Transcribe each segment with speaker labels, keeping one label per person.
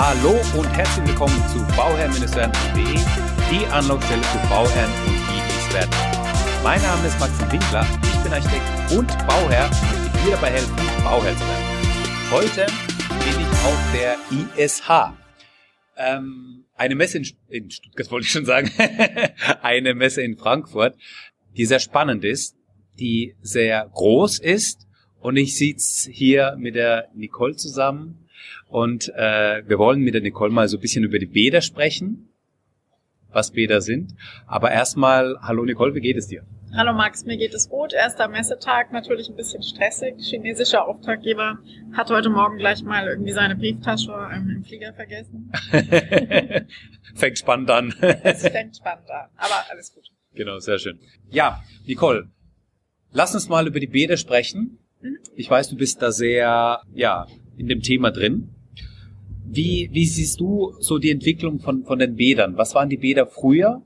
Speaker 1: Hallo und herzlich willkommen zu bauherr-werden.de, die Anlaufstelle für Bauherren und die, die. Mein Name ist Maxim Winkler, ich bin Architekt und Bauherr und möchte dir dabei helfen, Bauherr zu werden. Heute bin ich auf der ISH. Ähm, eine Messe in, in Stuttgart wollte ich schon sagen, eine Messe in Frankfurt, die sehr spannend ist, die sehr groß ist und ich sitze hier mit der Nicole zusammen und äh, wir wollen mit der Nicole mal so ein bisschen über die Bäder sprechen, was Bäder sind. Aber erstmal, hallo Nicole, wie geht es dir?
Speaker 2: Hallo Max, mir geht es gut. Erster Messetag, natürlich ein bisschen stressig. Chinesischer Auftraggeber hat heute Morgen gleich mal irgendwie seine Brieftasche im Flieger vergessen.
Speaker 1: fängt spannend an.
Speaker 2: es fängt spannend an, aber alles gut.
Speaker 1: Genau, sehr schön. Ja, Nicole, lass uns mal über die Bäder sprechen. Mhm. Ich weiß, du bist da sehr, ja, in dem Thema drin. Wie, wie siehst du so die Entwicklung von, von den Bädern? Was waren die Bäder früher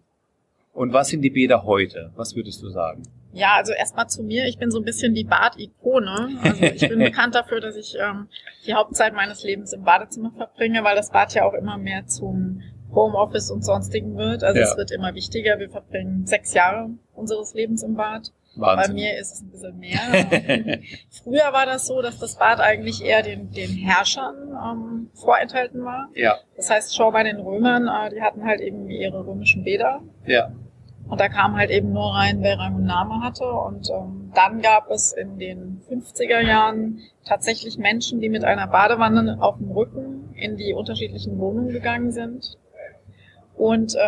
Speaker 1: und was sind die Bäder heute? Was würdest du sagen?
Speaker 2: Ja, also erstmal zu mir. Ich bin so ein bisschen die Bad-Ikone. Also ich bin bekannt dafür, dass ich ähm, die Hauptzeit meines Lebens im Badezimmer verbringe, weil das Bad ja auch immer mehr zum Homeoffice und sonstigen wird. Also ja. es wird immer wichtiger. Wir verbringen sechs Jahre unseres Lebens im Bad. Wahnsinn. Bei mir ist es ein bisschen mehr. Früher war das so, dass das Bad eigentlich eher den, den Herrschern ähm, vorenthalten war.
Speaker 1: Ja.
Speaker 2: Das heißt, schau bei den Römern, äh, die hatten halt eben ihre römischen Bäder.
Speaker 1: Ja.
Speaker 2: Und da kam halt eben nur rein, wer Rang und Name hatte. Und ähm, dann gab es in den 50er Jahren tatsächlich Menschen, die mit einer Badewanne auf dem Rücken in die unterschiedlichen Wohnungen gegangen sind. Und äh,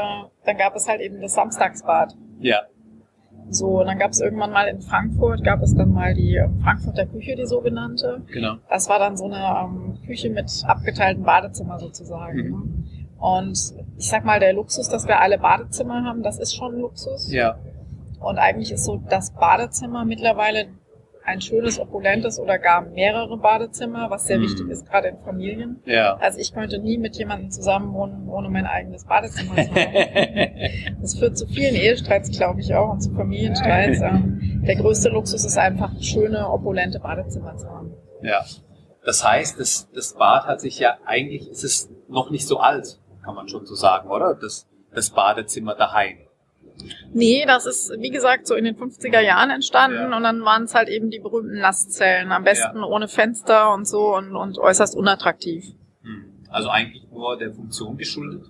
Speaker 2: dann gab es halt eben das Samstagsbad.
Speaker 1: Ja.
Speaker 2: So, und dann gab es irgendwann mal in Frankfurt, gab es dann mal die ähm, Frankfurter Küche, die sogenannte.
Speaker 1: Genau.
Speaker 2: Das war dann so eine ähm, Küche mit abgeteiltem Badezimmer sozusagen. Mhm. Ne? Und ich sag mal, der Luxus, dass wir alle Badezimmer haben, das ist schon Luxus.
Speaker 1: Ja.
Speaker 2: Und eigentlich ist so das Badezimmer mittlerweile ein schönes, opulentes oder gar mehrere Badezimmer, was sehr mhm. wichtig ist, gerade in Familien.
Speaker 1: Ja.
Speaker 2: Also ich könnte nie mit jemandem zusammen wohnen, ohne mein eigenes Badezimmer zu haben. das führt zu vielen Ehestreits, glaube ich, auch und zu Familienstreits. Ähm, der größte Luxus ist einfach, schöne, opulente Badezimmer zu haben.
Speaker 1: Ja. Das heißt, das, das Bad hat sich ja eigentlich, ist es noch nicht so alt, kann man schon so sagen, oder? Das, das Badezimmer daheim.
Speaker 2: Nee, das ist, wie gesagt, so in den 50er Jahren entstanden ja. und dann waren es halt eben die berühmten Nasszellen, am besten ja. ohne Fenster und so und, und äußerst unattraktiv.
Speaker 1: Hm. Also eigentlich nur der Funktion geschuldet?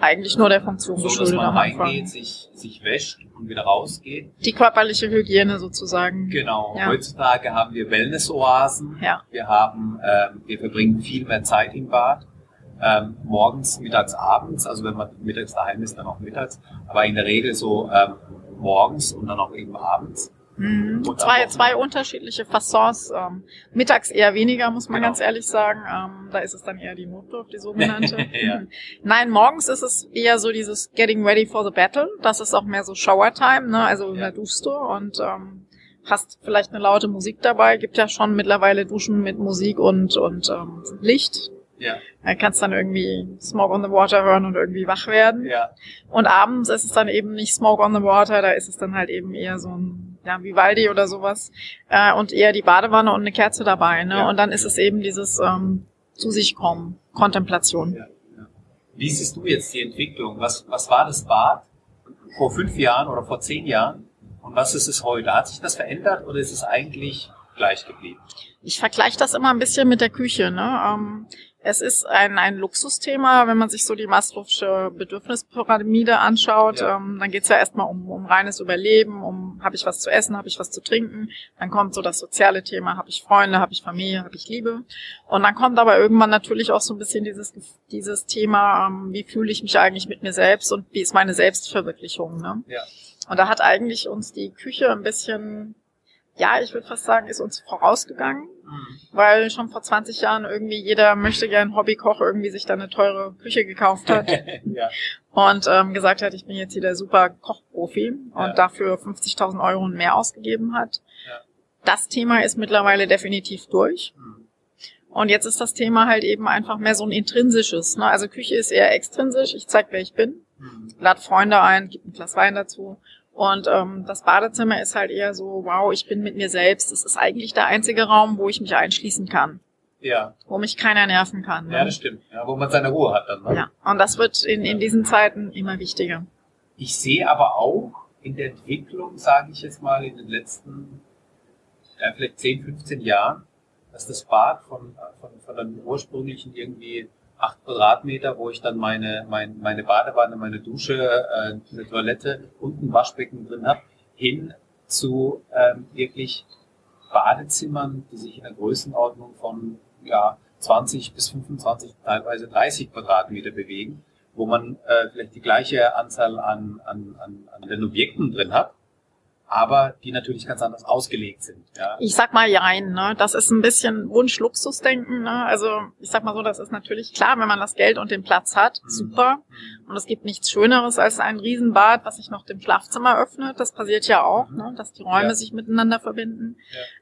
Speaker 2: Eigentlich nur der Funktion so, geschuldet.
Speaker 1: So, dass man reingeht, sich, sich wäscht und wieder rausgeht.
Speaker 2: Die körperliche Hygiene sozusagen.
Speaker 1: Genau. Ja. Heutzutage haben wir Wellness-Oasen.
Speaker 2: Ja.
Speaker 1: Wir haben, äh, wir verbringen viel mehr Zeit im Bad ähm, morgens, mittags, abends. Also wenn man mittags daheim ist, dann auch mittags. Aber in der Regel so ähm, morgens und dann auch eben abends.
Speaker 2: Mhm. Zwei, zwei unterschiedliche Fassons. Ähm, mittags eher weniger, muss man genau. ganz ehrlich sagen. Ähm, da ist es dann eher die Notdurft, die sogenannte. ja. Nein, morgens ist es eher so dieses Getting ready for the battle. Das ist auch mehr so Shower Time, ne? Also ja. da duschst du und ähm, hast vielleicht eine laute Musik dabei. Gibt ja schon mittlerweile Duschen mit Musik und, und ähm, Licht.
Speaker 1: Ja.
Speaker 2: Da kannst dann irgendwie Smoke on the Water hören und irgendwie wach werden.
Speaker 1: Ja.
Speaker 2: Und abends ist es dann eben nicht Smoke on the Water, da ist es dann halt eben eher so ein, ja, Vivaldi oder sowas. Äh, und eher die Badewanne und eine Kerze dabei, ne? Ja. Und dann ist es eben dieses ähm, zu sich kommen, Kontemplation. Ja.
Speaker 1: Ja. Wie siehst du jetzt die Entwicklung? Was, was war das Bad vor fünf Jahren oder vor zehn Jahren? Und was ist es heute? Hat sich das verändert oder ist es eigentlich gleich geblieben?
Speaker 2: Ich vergleiche das immer ein bisschen mit der Küche. Ne? Ähm, es ist ein, ein Luxusthema, wenn man sich so die Maslow'sche Bedürfnispyramide anschaut. Ja. Ähm, dann geht's ja erstmal um, um reines Überleben, um habe ich was zu essen, habe ich was zu trinken. Dann kommt so das soziale Thema, habe ich Freunde, habe ich Familie, habe ich Liebe. Und dann kommt aber irgendwann natürlich auch so ein bisschen dieses, dieses Thema, ähm, wie fühle ich mich eigentlich mit mir selbst und wie ist meine Selbstverwirklichung. Ne?
Speaker 1: Ja.
Speaker 2: Und da hat eigentlich uns die Küche ein bisschen ja, ich würde fast sagen, ist uns vorausgegangen, mhm. weil schon vor 20 Jahren irgendwie jeder möchte gern Hobbykoch irgendwie sich da eine teure Küche gekauft hat
Speaker 1: ja.
Speaker 2: und ähm, gesagt hat, ich bin jetzt hier der super Kochprofi und ja. dafür 50.000 Euro und mehr ausgegeben hat.
Speaker 1: Ja.
Speaker 2: Das Thema ist mittlerweile definitiv durch. Mhm. Und jetzt ist das Thema halt eben einfach mehr so ein intrinsisches. Ne? Also Küche ist eher extrinsisch. Ich zeig, wer ich bin, mhm. lad Freunde ein, gib ein Glas Wein dazu und ähm, das Badezimmer ist halt eher so, wow, ich bin mit mir selbst. Es ist eigentlich der einzige Raum, wo ich mich einschließen kann.
Speaker 1: Ja.
Speaker 2: wo mich keiner nerven kann. Ne?
Speaker 1: Ja, das stimmt. Ja, wo man seine Ruhe hat dann. Ne?
Speaker 2: Ja, und das wird in, in diesen Zeiten immer wichtiger.
Speaker 1: Ich sehe aber auch in der Entwicklung, sage ich jetzt mal, in den letzten ja, vielleicht 10, 15 Jahren, dass das Bad von, von, von einem ursprünglichen irgendwie acht Quadratmeter, wo ich dann meine, mein, meine Badewanne, meine Dusche, äh, eine Toilette und ein Waschbecken drin habe, hin zu ähm, wirklich Badezimmern, die sich in der Größenordnung von ja, 20 bis 25, teilweise 30 Quadratmeter bewegen, wo man äh, vielleicht die gleiche Anzahl an, an, an, an den Objekten drin hat, aber die natürlich ganz anders ausgelegt sind. Ja.
Speaker 2: Ich sag mal jein, ne? Das ist ein bisschen Wunsch-Luxus-Denken, ne? Also ich sag mal so, das ist natürlich klar, wenn man das Geld und den Platz hat,
Speaker 1: Mhm.
Speaker 2: super. Und es gibt nichts Schöneres als ein Riesenbad, was sich noch dem Schlafzimmer öffnet. Das passiert ja auch,
Speaker 1: Mhm.
Speaker 2: ne? dass die Räume
Speaker 1: Ja.
Speaker 2: sich miteinander verbinden.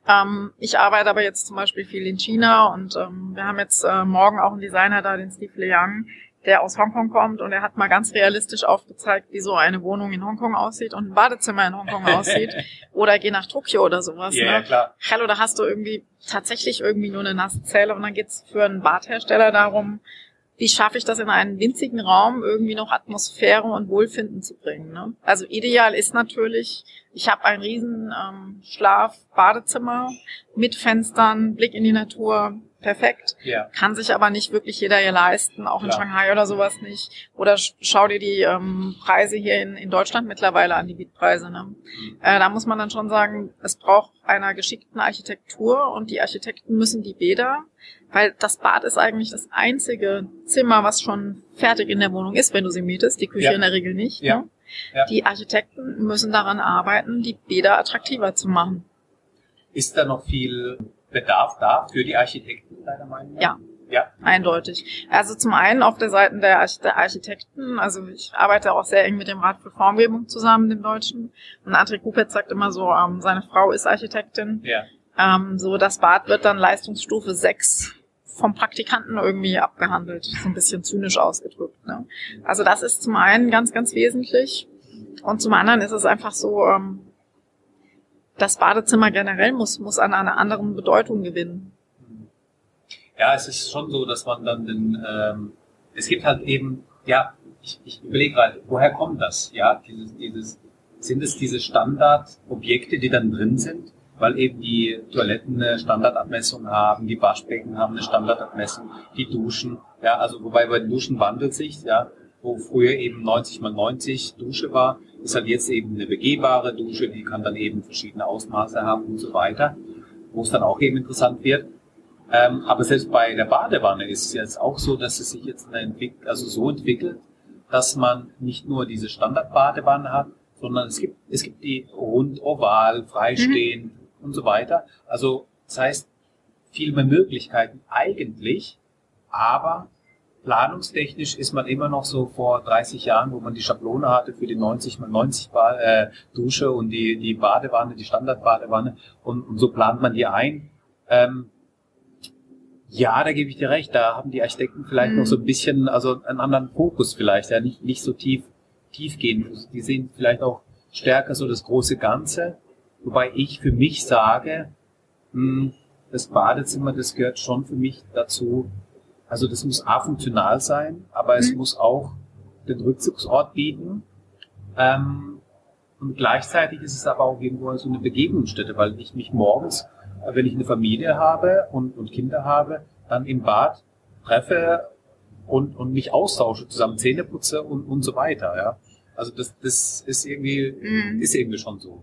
Speaker 2: Ähm, ich arbeite aber jetzt zum Beispiel viel in China und ähm, wir haben jetzt äh, morgen auch einen Designer da, den Steve Liang, der aus Hongkong kommt und er hat mal ganz realistisch aufgezeigt, wie so eine Wohnung in Hongkong aussieht und ein Badezimmer in Hongkong aussieht. Oder geh nach Tokio oder sowas.
Speaker 1: Ja,
Speaker 2: ne?
Speaker 1: klar.
Speaker 2: Hallo, da hast du irgendwie tatsächlich irgendwie nur eine Nasszelle und dann geht's für einen Badhersteller darum, wie schaffe ich das in einen winzigen Raum irgendwie noch Atmosphäre und Wohlfinden zu bringen. Ne? Also ideal ist natürlich, ich habe ein riesen ähm, Schlaf-Badezimmer mit Fenstern, Blick in die Natur, perfekt.
Speaker 1: Ja.
Speaker 2: Kann sich aber nicht wirklich jeder hier leisten, auch in
Speaker 1: Klar.
Speaker 2: Shanghai oder sowas nicht. Oder sch- schau dir die ähm, Preise hier in, in Deutschland mittlerweile an, die Mietpreise. Ne?
Speaker 1: Mhm.
Speaker 2: Äh, da muss man dann schon sagen, es braucht einer geschickten Architektur und die Architekten müssen die Bäder, weil das Bad ist eigentlich das einzige Zimmer, was schon fertig in der Wohnung ist, wenn du sie mietest, die Küche
Speaker 1: Ja.
Speaker 2: in der Regel nicht.
Speaker 1: Ja.
Speaker 2: Ne?
Speaker 1: Ja.
Speaker 2: Die Architekten müssen daran arbeiten, die Bäder attraktiver zu machen.
Speaker 1: Ist da noch viel Bedarf da für die Architekten, deiner Meinung nach?
Speaker 2: Ja.
Speaker 1: Ja.
Speaker 2: Eindeutig. Also zum einen auf der Seite der, Arch der Architekten, also ich arbeite auch sehr eng mit dem Rat für Formgebung zusammen, dem Deutschen. Und André Kupetz sagt immer so, ähm, seine Frau ist Architektin.
Speaker 1: Ja.
Speaker 2: Ähm, so, das Bad wird dann Leistungsstufe 6 vom Praktikanten irgendwie abgehandelt. So ein bisschen zynisch ausgedrückt. Ne? Also das ist zum einen ganz, ganz wesentlich. Und zum anderen ist es einfach so, ähm, das Badezimmer generell muss, muss an einer anderen Bedeutung gewinnen.
Speaker 1: Ja, es ist schon so, dass man dann den, ähm, es gibt halt eben, ja, ich, ich überlege gerade, woher kommt das? Ja, dieses, dieses, sind es diese Standardobjekte, die dann drin sind? Weil eben die Toiletten eine Standardabmessung haben, die Waschbecken haben eine Standardabmessung, die Duschen, ja, also wobei bei den Duschen wandelt sich, ja, wo früher eben 90 mal 90 Dusche war, ist halt jetzt eben eine begehbare Dusche, die kann dann eben verschiedene Ausmaße haben und so weiter, wo es dann auch eben interessant wird. Ähm, aber selbst bei der Badewanne ist es jetzt auch so, dass es sich jetzt eine entwick also so entwickelt, dass man nicht nur diese Standardbadewanne hat, sondern es gibt, es gibt die rund, oval, freistehend und so weiter. Also das heißt, viel mehr Möglichkeiten eigentlich, aber planungstechnisch ist man immer noch so vor 30 Jahren, wo man die Schablone hatte für die 90 mal 90 ba äh, Dusche und die, die Badewanne, die Standardbadewanne und, und so plant man die ein. Ähm, ja, da gebe ich dir recht. Da haben die Architekten vielleicht
Speaker 2: Mhm.
Speaker 1: noch so ein bisschen, also einen anderen Fokus vielleicht, ja, nicht, nicht so tief, tiefgehend. Die sehen vielleicht auch stärker so das große Ganze. Wobei ich für mich sage, mh, das Badezimmer, das gehört schon für mich dazu. Also das muss A funktional sein, aber es
Speaker 2: Mhm.
Speaker 1: muss auch den Rückzugsort bieten. Ähm, und gleichzeitig ist es aber auch irgendwo so eine Begegnungsstätte, weil ich mich morgens, äh, wenn ich eine Familie habe und, und Kinder habe, dann im Bad treffe und, und mich austausche, zusammen Zähne putze und, und so weiter, ja. Also das, das ist irgendwie,
Speaker 2: Mhm.
Speaker 1: ist irgendwie schon so.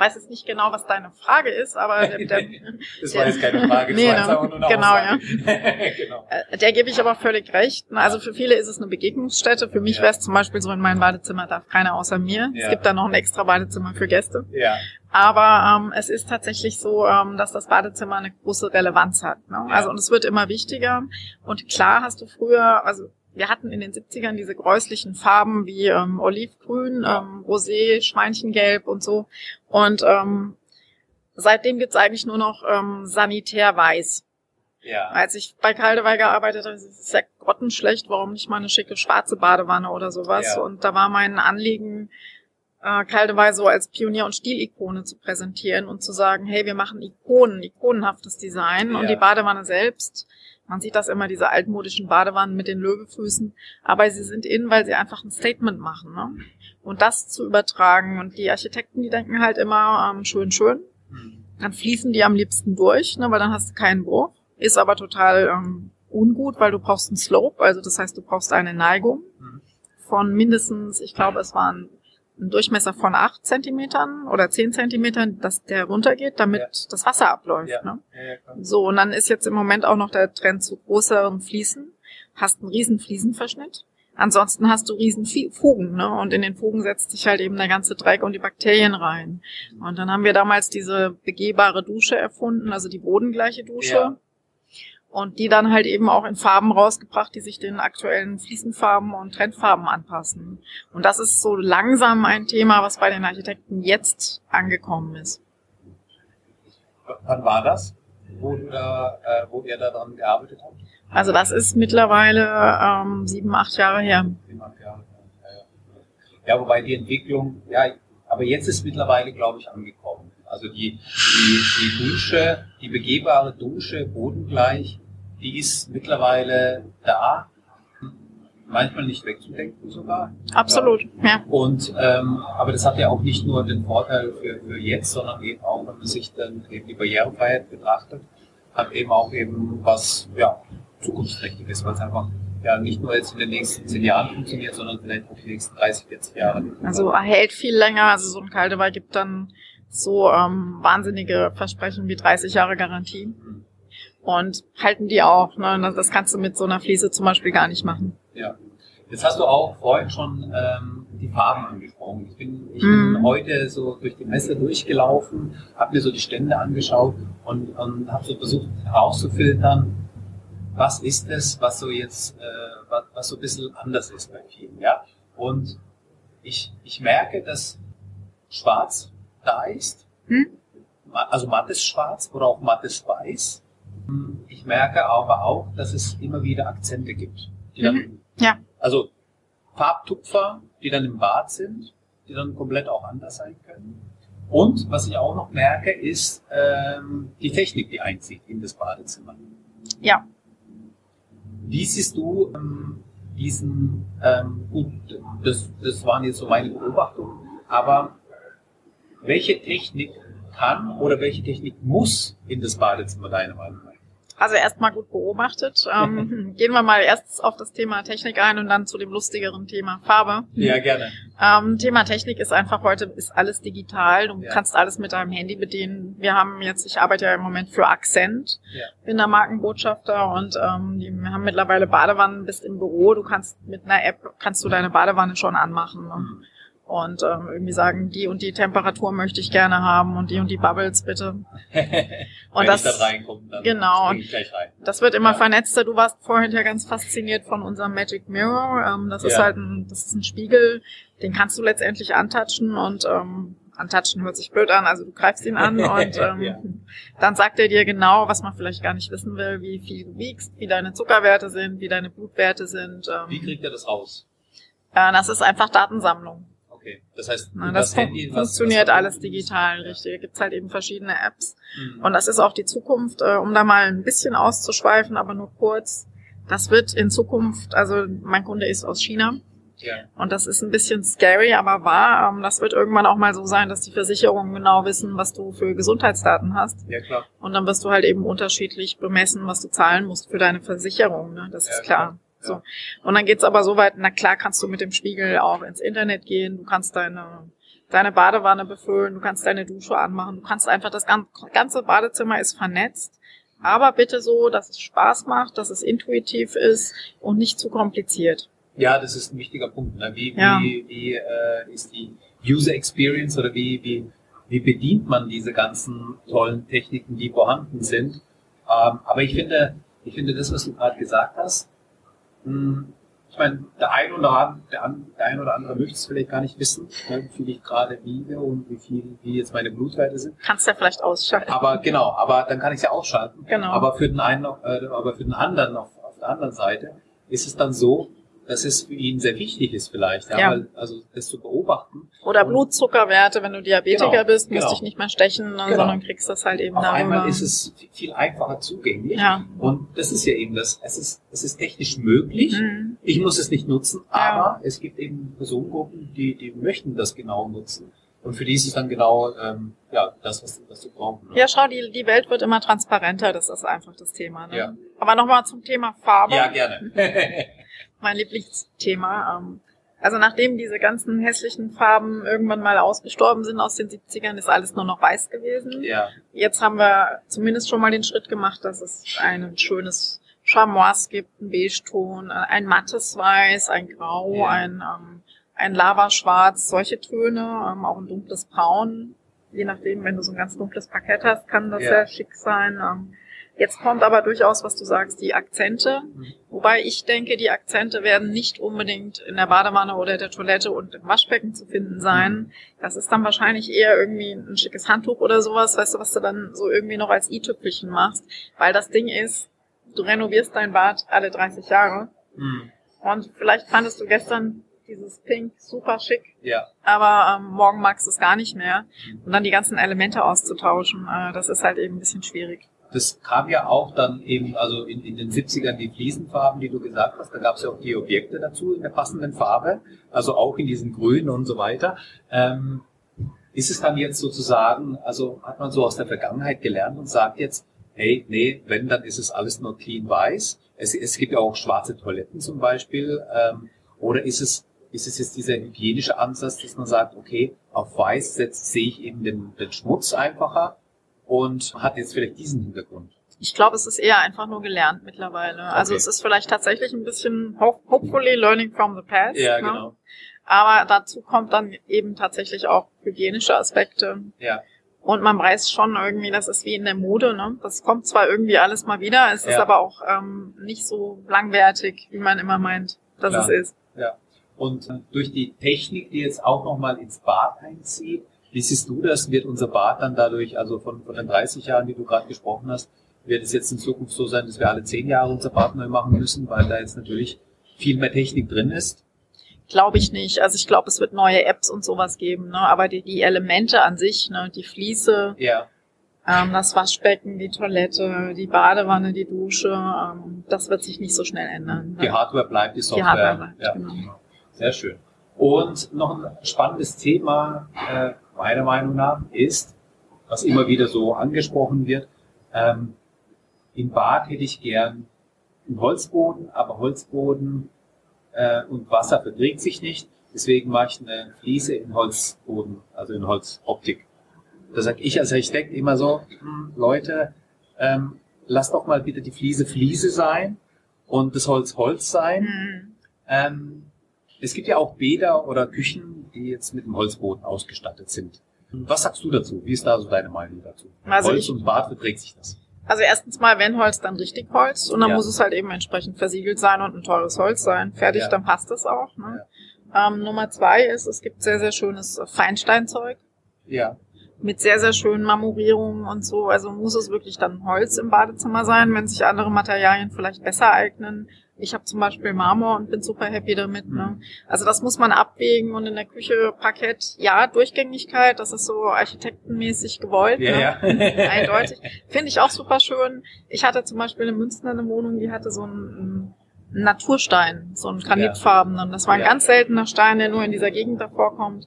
Speaker 2: Ich weiß jetzt nicht genau, was deine Frage ist, aber der, der,
Speaker 1: Das war jetzt keine Frage, das
Speaker 2: Nee,
Speaker 1: war jetzt
Speaker 2: ne?
Speaker 1: nur eine
Speaker 2: Genau,
Speaker 1: Aussage. genau.
Speaker 2: äh, der gebe ich aber völlig recht. Also für viele ist es eine Begegnungsstätte. Für mich
Speaker 1: Ja.
Speaker 2: wäre es zum Beispiel so, in meinem Badezimmer darf keiner außer mir.
Speaker 1: Ja.
Speaker 2: Es gibt da noch ein extra Badezimmer für Gäste.
Speaker 1: Ja,
Speaker 2: Aber ähm, es ist tatsächlich so, ähm, dass das Badezimmer eine große Relevanz hat. Ne?
Speaker 1: Ja.
Speaker 2: Also und es wird immer wichtiger. Und klar hast du früher, also wir hatten in den 70ern diese gräuslichen Farben wie ähm, Olivgrün, ähm, Rosé, Schweinchengelb und so. Und ähm, seitdem gibt's eigentlich nur noch ähm, sanitärweiß.
Speaker 1: ja.
Speaker 2: Als ich bei Kaldewey gearbeitet habe, ist es ja grottenschlecht, warum nicht mal eine schicke schwarze Badewanne oder sowas.
Speaker 1: Ja.
Speaker 2: Und da war mein Anliegen, äh, Kaldewey so als Pionier und Stilikone zu präsentieren und zu sagen, hey, wir machen Ikonen, ikonenhaftes Design
Speaker 1: Ja.
Speaker 2: und die Badewanne selbst. Man sieht das immer, diese altmodischen Badewannen mit den Löwefüßen, aber sie sind in, weil sie einfach ein Statement machen. Ne? Und das zu übertragen. Und die Architekten, die denken halt immer ähm, schön, schön.
Speaker 1: Mhm.
Speaker 2: Dann fließen die am liebsten durch, ne, weil dann hast du keinen Bruch. Ist aber total ähm, ungut, weil du brauchst einen Slope, also das heißt, du brauchst eine Neigung
Speaker 1: Mhm.
Speaker 2: von mindestens, ich glaube, es waren ein Durchmesser von acht Zentimetern oder zehn Zentimetern, dass der runtergeht, damit
Speaker 1: Ja.
Speaker 2: das Wasser abläuft.
Speaker 1: Ja.
Speaker 2: Ne?
Speaker 1: Ja.
Speaker 2: So, und dann ist jetzt im Moment auch noch der Trend zu größeren Fliesen. Hast einen riesen Fliesenverschnitt. Ansonsten hast du riesen Fugen, ne? Und in den Fugen setzt sich halt eben der ganze Dreck und die Bakterien rein. Und dann haben wir damals diese begehbare Dusche erfunden, also die bodengleiche Dusche. Und die dann halt eben auch in Farben rausgebracht, die sich den aktuellen Fliesenfarben und Trendfarben anpassen. Und das ist so langsam ein Thema, was bei den Architekten jetzt angekommen ist.
Speaker 1: Wann war das, wo, du da, äh, wo ihr da dran gearbeitet habt?
Speaker 2: Also das ist mittlerweile ähm, sieben, acht Jahre her.
Speaker 1: Sieben, acht Jahre. Ja, ja. ja, wobei die Entwicklung, ja, aber jetzt ist mittlerweile, glaube ich, angekommen. Also die, die, die Dusche, die begehbare Dusche, bodengleich, die ist mittlerweile da. Manchmal nicht wegzudenken sogar.
Speaker 2: Absolut, ja.
Speaker 1: Und ähm, aber das hat ja auch nicht nur den Vorteil für, für jetzt, sondern eben auch, wenn man sich dann eben die Barrierefreiheit betrachtet, hat eben auch eben was ja zukunftsträchtiges, weil es einfach ja nicht nur jetzt in den nächsten zehn Jahren funktioniert, sondern vielleicht auch die nächsten 30, 40 Jahre.
Speaker 2: Also er hält viel länger. Also so ein Kaldewey gibt dann so ähm, wahnsinnige Versprechen wie 30 Jahre Garantie.
Speaker 1: Mhm.
Speaker 2: Und halten die auch. Ne? Das kannst du mit so einer Fliese zum Beispiel gar nicht machen.
Speaker 1: Ja. Jetzt hast du auch vorhin schon ähm, die Farben angesprochen. Ich bin, ich
Speaker 2: Mhm.
Speaker 1: bin heute so durch die Messe durchgelaufen, habe mir so die Stände angeschaut und, und habe so versucht herauszufiltern, was ist es, was so jetzt, äh, was, was so ein bisschen anders ist bei vielen, ja. Und ich, ich merke, dass Schwarz da ist,
Speaker 2: Hm?
Speaker 1: also mattes Schwarz oder auch mattes Weiß. Ich merke aber auch, dass es immer wieder Akzente gibt, die dann,
Speaker 2: Mhm. Ja.
Speaker 1: also Farbtupfer, die dann im Bad sind, die dann komplett auch anders sein können. Und was ich auch noch merke, ist ähm, die Technik, die einzieht in das Badezimmer.
Speaker 2: Ja.
Speaker 1: Wie siehst du ähm, diesen, ähm, gut, das, das waren jetzt so meine Beobachtungen, aber welche Technik kann oder welche Technik muss in das Badezimmer deiner Meinung nach?
Speaker 2: Also erstmal gut beobachtet. Ähm, gehen wir mal erst auf das Thema Technik ein und dann zu dem lustigeren Thema Farbe.
Speaker 1: Ja, gerne.
Speaker 2: Ähm, Thema Technik ist einfach heute ist alles digital. Du
Speaker 1: Ja.
Speaker 2: kannst alles mit deinem Handy bedienen. Wir haben jetzt, ich arbeite ja im Moment für Accent,
Speaker 1: Ja.
Speaker 2: bin da Markenbotschafter und ähm, die, wir haben mittlerweile Badewannen, bist im Büro, du kannst mit einer App kannst du deine Badewanne schon anmachen ne? Und ähm, irgendwie sagen, die und die Temperatur möchte ich gerne haben und die und die Bubbles bitte.
Speaker 1: Wenn
Speaker 2: das-
Speaker 1: da reinkomme, dann
Speaker 2: genau. Das wird immer
Speaker 1: Ja.
Speaker 2: vernetzter. Du warst vorhin ja ganz fasziniert von unserem Magic Mirror. Ähm, das ist
Speaker 1: Ja.
Speaker 2: halt ein, das ist ein Spiegel, den kannst du letztendlich antatschen und ähm, antatschen hört sich blöd an, also du greifst ihn an und ähm,
Speaker 1: Ja.
Speaker 2: dann sagt er dir genau, was man vielleicht gar nicht wissen will, wie viel du wiegst, wie deine Zuckerwerte sind, wie deine Blutwerte sind. Ähm,
Speaker 1: Wie kriegt er das raus?
Speaker 2: äh, das ist einfach Datensammlung.
Speaker 1: Okay, das heißt,
Speaker 2: Na,
Speaker 1: das
Speaker 2: das fun
Speaker 1: Handy, was-
Speaker 2: funktioniert
Speaker 1: was-
Speaker 2: alles digital, richtig. Da gibt's halt eben verschiedene Apps.
Speaker 1: Mhm.
Speaker 2: Und das ist auch die Zukunft, äh, um da mal ein bisschen auszuschweifen, aber nur kurz. Das wird in Zukunft, also mein Kunde ist aus China
Speaker 1: ja.
Speaker 2: und das ist ein bisschen scary, aber wahr. Ähm, das wird irgendwann auch mal so sein, dass die Versicherungen genau wissen, was du für Gesundheitsdaten hast.
Speaker 1: ja, klar.
Speaker 2: Und dann wirst du halt eben unterschiedlich bemessen, was du zahlen musst für deine Versicherung. Ne? Das
Speaker 1: Ja,
Speaker 2: ist klar.
Speaker 1: klar.
Speaker 2: So. Und dann geht's aber so weit, na klar kannst du mit dem Spiegel auch ins Internet gehen, du kannst deine, deine Badewanne befüllen, du kannst deine Dusche anmachen, du kannst einfach, das gan- ganze Badezimmer ist vernetzt. Aber bitte so, dass es Spaß macht, dass es intuitiv ist und nicht zu kompliziert.
Speaker 1: Ja, das ist ein wichtiger Punkt. Ne? Wie,
Speaker 2: Ja.
Speaker 1: wie, wie äh, ist die User Experience oder wie, wie, wie bedient man diese ganzen tollen Techniken, die vorhanden sind? Ähm, aber ich finde, ich finde das, was du gerade gesagt hast, ich meine, der ein oder andere, der, an, der ein oder andere möchte es vielleicht gar nicht wissen, ne, wie viel ich gerade wiege und wie viel, wie jetzt meine Blutwerte sind.
Speaker 2: Kannst ja vielleicht ausschalten.
Speaker 1: Aber genau, aber dann kann ich es ja ausschalten.
Speaker 2: Genau.
Speaker 1: Aber für den einen, äh, aber für den anderen auf, auf der anderen Seite ist es dann so, dass es für ihn sehr wichtig ist vielleicht, ja,
Speaker 2: Ja.
Speaker 1: Weil, also das zu beobachten.
Speaker 2: Oder
Speaker 1: Und-
Speaker 2: Blutzuckerwerte, wenn du Diabetiker
Speaker 1: Genau,
Speaker 2: bist, musst
Speaker 1: genau.
Speaker 2: dich nicht mehr stechen,
Speaker 1: Genau.
Speaker 2: sondern kriegst das halt eben
Speaker 1: Auf einmal ist es viel- einfacher zugänglich.
Speaker 2: Ja.
Speaker 1: Und das ist ja eben das, es ist, es ist technisch möglich.
Speaker 2: Mhm.
Speaker 1: Ich muss es nicht nutzen,
Speaker 2: Ja.
Speaker 1: aber es gibt eben Personengruppen, die, die möchten das genau nutzen. Und für die ist es dann genau ähm, ja, das, was, was du brauchst. Ne?
Speaker 2: Ja, schau, die, die Welt wird immer transparenter, das ist einfach das Thema. Ne?
Speaker 1: Ja.
Speaker 2: Aber nochmal zum Thema Farbe.
Speaker 1: ja gerne.
Speaker 2: mein Lieblingsthema. Ähm, also nachdem diese ganzen hässlichen Farben irgendwann mal ausgestorben sind aus den 70ern, ist alles nur noch weiß gewesen.
Speaker 1: ja,
Speaker 2: Jetzt haben wir zumindest schon mal den Schritt gemacht, dass es ein schönes Chamois gibt, ein Beige-Ton, ein mattes Weiß, ein Grau,
Speaker 1: Ja.
Speaker 2: ein, ähm, ein Lavaschwarz, solche Töne, ähm, auch ein dunkles Braun. Je nachdem, wenn du so ein ganz dunkles Parkett hast, kann das
Speaker 1: Ja.
Speaker 2: sehr schick sein. Ähm, jetzt kommt aber durchaus, was du sagst, die Akzente.
Speaker 1: Mhm.
Speaker 2: Wobei ich denke, die Akzente werden nicht unbedingt in der Badewanne oder der Toilette und im Waschbecken zu finden sein. Das ist dann wahrscheinlich eher irgendwie ein schickes Handtuch oder sowas, weißt du, was du dann so irgendwie noch als i-Tüpfelchen machst. Weil das Ding ist, du renovierst dein Bad alle 30 Jahre.
Speaker 1: Hm.
Speaker 2: Und vielleicht fandest du gestern dieses Pink super schick,
Speaker 1: ja.
Speaker 2: aber ähm, morgen magst du es gar nicht mehr. Und dann die ganzen Elemente auszutauschen, äh, das ist halt eben ein bisschen schwierig.
Speaker 1: Das kam ja auch dann eben, also in, in den 70ern die Fliesenfarben, die du gesagt hast, da gab es ja auch die Objekte dazu in der passenden Farbe, also auch in diesen Grün und so weiter. Ähm, ist es dann jetzt sozusagen, also hat man so aus der Vergangenheit gelernt und sagt jetzt, hey, nee, wenn, dann ist es alles nur clean weiß. Es, es gibt ja auch schwarze Toiletten zum Beispiel. Ähm, oder ist es, ist es jetzt dieser hygienische Ansatz, dass man sagt, okay, auf weiß setzt, sehe ich eben den, den Schmutz einfacher und hat jetzt vielleicht diesen Hintergrund.
Speaker 2: Ich glaube, es ist eher einfach nur gelernt mittlerweile. Also
Speaker 1: Okay.
Speaker 2: es ist vielleicht tatsächlich ein bisschen ho hopefully learning from the past.
Speaker 1: Ja,
Speaker 2: ne?
Speaker 1: genau.
Speaker 2: Aber dazu kommt dann eben tatsächlich auch hygienische Aspekte.
Speaker 1: Ja,
Speaker 2: Und man weiß schon irgendwie, das ist wie in der Mode, ne? Das kommt zwar irgendwie alles mal wieder, es ist
Speaker 1: Ja.
Speaker 2: aber auch ähm, nicht so langwertig, wie man immer meint, dass
Speaker 1: Klar.
Speaker 2: es ist.
Speaker 1: ja. Und äh, durch die Technik, die jetzt auch nochmal ins Bad einzieht, wie siehst du das? Wird unser Bad dann dadurch, also von, von den 30 Jahren, die du gerade gesprochen hast, wird es jetzt in Zukunft so sein, dass wir alle 10 Jahre unser Bad neu machen müssen, weil da jetzt natürlich viel mehr Technik drin ist?
Speaker 2: Glaube ich nicht. Also ich glaube, es wird neue Apps und sowas geben, ne? Aber die, die Elemente an sich, ne, die Fliese,
Speaker 1: Ja,
Speaker 2: ähm, das Waschbecken, die Toilette, die Badewanne, die Dusche, ähm, das wird sich nicht so schnell ändern.
Speaker 1: die
Speaker 2: ne?
Speaker 1: Hardware bleibt, die Software.
Speaker 2: Hardware bleibt,
Speaker 1: ja,
Speaker 2: genau.
Speaker 1: Sehr schön. Und noch ein spannendes Thema, äh, meiner Meinung nach, ist, was immer wieder so angesprochen wird, ähm, im Bad hätte ich gern einen Holzboden, aber Holzboden äh, und Wasser verträgt sich nicht. Deswegen mache ich eine Fliese in Holzboden, also in Holzoptik. Da sage ich als Architekt immer so, hm, Leute, ähm, lasst doch mal bitte die Fliese Fliese sein und das Holz Holz sein.
Speaker 2: Hm.
Speaker 1: Ähm, es gibt ja auch Bäder oder Küchen, die jetzt mit einem Holzboden ausgestattet sind. Was sagst du dazu? Wie ist da so deine Meinung dazu?
Speaker 2: Also
Speaker 1: Holz
Speaker 2: ich-
Speaker 1: und Bad verträgt sich das?
Speaker 2: Also erstens mal, wenn Holz, dann richtig Holz. Und dann
Speaker 1: Ja.
Speaker 2: muss es halt eben entsprechend versiegelt sein und ein teures Holz sein. Fertig,
Speaker 1: Ja.
Speaker 2: dann passt es auch. Ne? Ähm, Nummer zwei ist, es gibt sehr, sehr schönes äh, Feinsteinzeug
Speaker 1: Ja.
Speaker 2: mit sehr, sehr schönen Marmorierungen und so. Also muss es wirklich dann Holz im Badezimmer sein, wenn sich andere Materialien vielleicht besser eignen. Ich habe zum Beispiel Marmor und bin super happy damit. Ne?
Speaker 1: Mhm.
Speaker 2: Also das muss man abwägen und in der Küche Parkett, ja, Durchgängigkeit, das ist so architektenmäßig gewollt.
Speaker 1: Ja,
Speaker 2: ne?
Speaker 1: ja.
Speaker 2: Eindeutig. Finde ich auch super schön. Ich hatte zum Beispiel in Münster eine Wohnung, die hatte so einen, einen Naturstein, so einen granitfarbenen. Das war ein
Speaker 1: Ja.
Speaker 2: ganz seltener Stein, der nur in dieser Gegend davor kommt.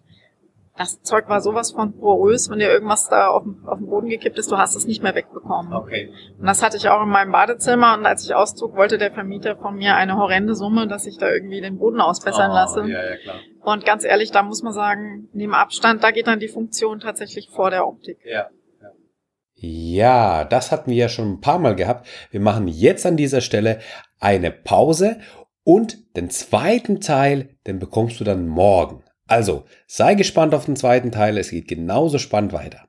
Speaker 2: Das Zeug war sowas von porös, wenn dir irgendwas da auf dem, auf den Boden gekippt ist, du hast es nicht mehr wegbekommen.
Speaker 1: Okay.
Speaker 2: Und das hatte ich auch in meinem Badezimmer und als ich auszog, wollte der Vermieter von mir eine horrende Summe, dass ich da irgendwie den Boden ausbessern
Speaker 1: Oh,
Speaker 2: lasse.
Speaker 1: Ja, ja, klar.
Speaker 2: Und ganz ehrlich, da muss man sagen, neben Abstand, da geht dann die Funktion tatsächlich vor der Optik.
Speaker 1: Ja.
Speaker 3: Ja, das hatten wir ja schon ein paar Mal gehabt. Wir machen jetzt an dieser Stelle eine Pause und den zweiten Teil, den bekommst du dann morgen. Also, sei gespannt auf den zweiten Teil, es geht genauso spannend weiter.